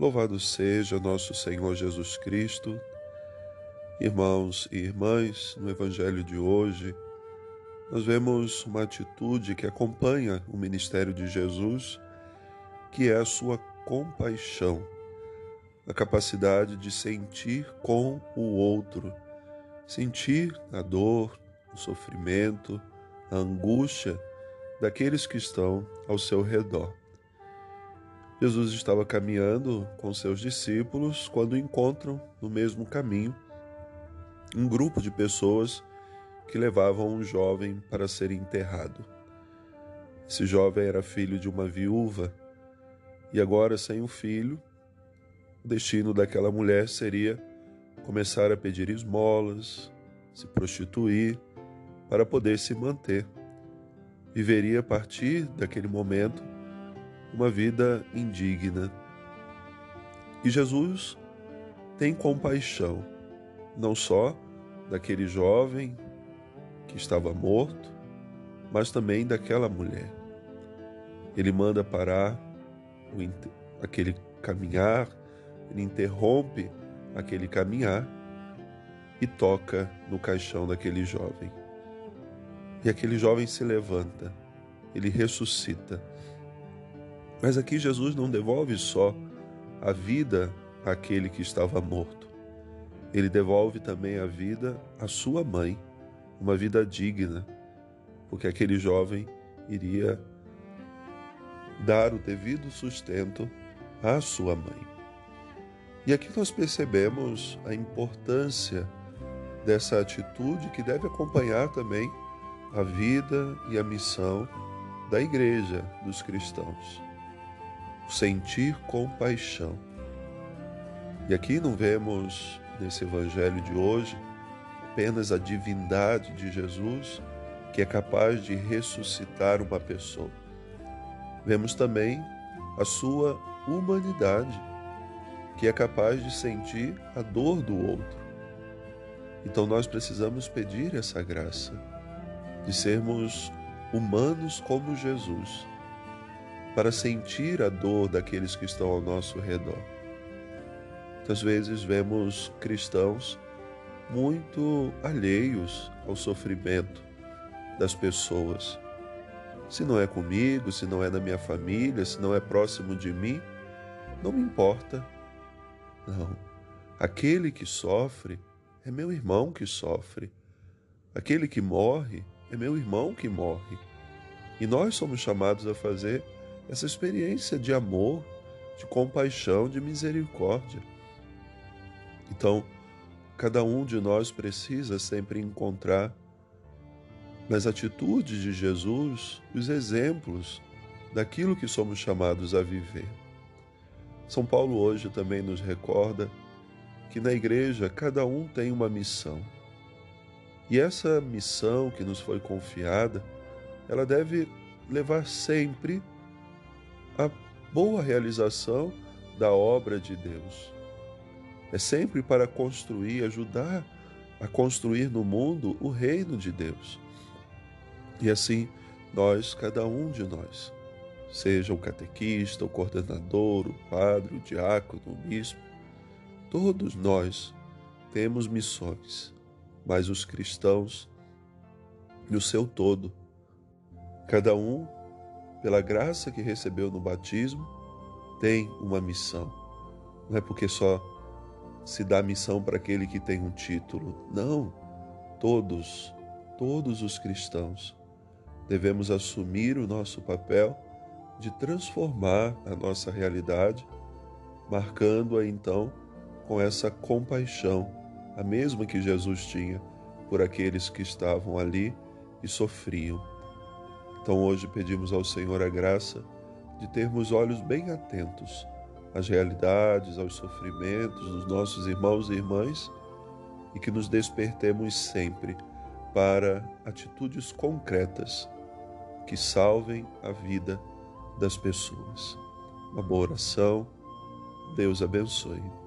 Louvado seja nosso Senhor Jesus Cristo. Irmãos e irmãs, no Evangelho de hoje, nós vemos uma atitude que acompanha o ministério de Jesus, que é a sua compaixão, a capacidade de sentir com o outro, sentir a dor, o sofrimento, a angústia daqueles que estão ao seu redor. Jesus estava caminhando com seus discípulos quando encontram no mesmo caminho um grupo de pessoas que levavam um jovem para ser enterrado. Esse jovem era filho de uma viúva e agora, sem o filho, o destino daquela mulher seria começar a pedir esmolas, se prostituir para poder se manter. Viveria a partir daquele momento uma vida indigna. E Jesus tem compaixão, não só daquele jovem que estava morto, mas também daquela mulher. Ele manda parar aquele caminhar, ele interrompe aquele caminhar e toca no caixão daquele jovem. E aquele jovem se levanta, ele ressuscita mas aqui Jesus não devolve só a vida àquele que estava morto. Ele devolve também a vida à sua mãe, uma vida digna, porque aquele jovem iria dar o devido sustento à sua mãe. E aqui nós percebemos a importância dessa atitude que deve acompanhar também a vida e a missão da igreja dos cristãos sentir compaixão. E aqui não vemos nesse evangelho de hoje apenas a divindade de Jesus, que é capaz de ressuscitar uma pessoa. Vemos também a sua humanidade, que é capaz de sentir a dor do outro. Então nós precisamos pedir essa graça de sermos humanos como Jesus para sentir a dor daqueles que estão ao nosso redor. Muitas vezes vemos cristãos muito alheios ao sofrimento das pessoas. Se não é comigo, se não é na minha família, se não é próximo de mim, não me importa. Não. Aquele que sofre é meu irmão que sofre. Aquele que morre é meu irmão que morre. E nós somos chamados a fazer essa experiência de amor, de compaixão, de misericórdia. Então, cada um de nós precisa sempre encontrar nas atitudes de Jesus os exemplos daquilo que somos chamados a viver. São Paulo hoje também nos recorda que na igreja cada um tem uma missão. E essa missão que nos foi confiada, ela deve levar sempre a boa realização da obra de Deus. É sempre para construir, ajudar a construir no mundo o reino de Deus. E assim, nós, cada um de nós, seja o catequista, o coordenador, o padre, o diácono, o bispo, todos nós temos missões, mas os cristãos, no seu todo, cada um pela graça que recebeu no batismo, tem uma missão. Não é porque só se dá missão para aquele que tem um título. Não. Todos, todos os cristãos devemos assumir o nosso papel de transformar a nossa realidade, marcando-a então com essa compaixão, a mesma que Jesus tinha por aqueles que estavam ali e sofriam. Então hoje pedimos ao Senhor a graça de termos olhos bem atentos às realidades, aos sofrimentos dos nossos irmãos e irmãs e que nos despertemos sempre para atitudes concretas que salvem a vida das pessoas. Uma boa oração. Deus abençoe.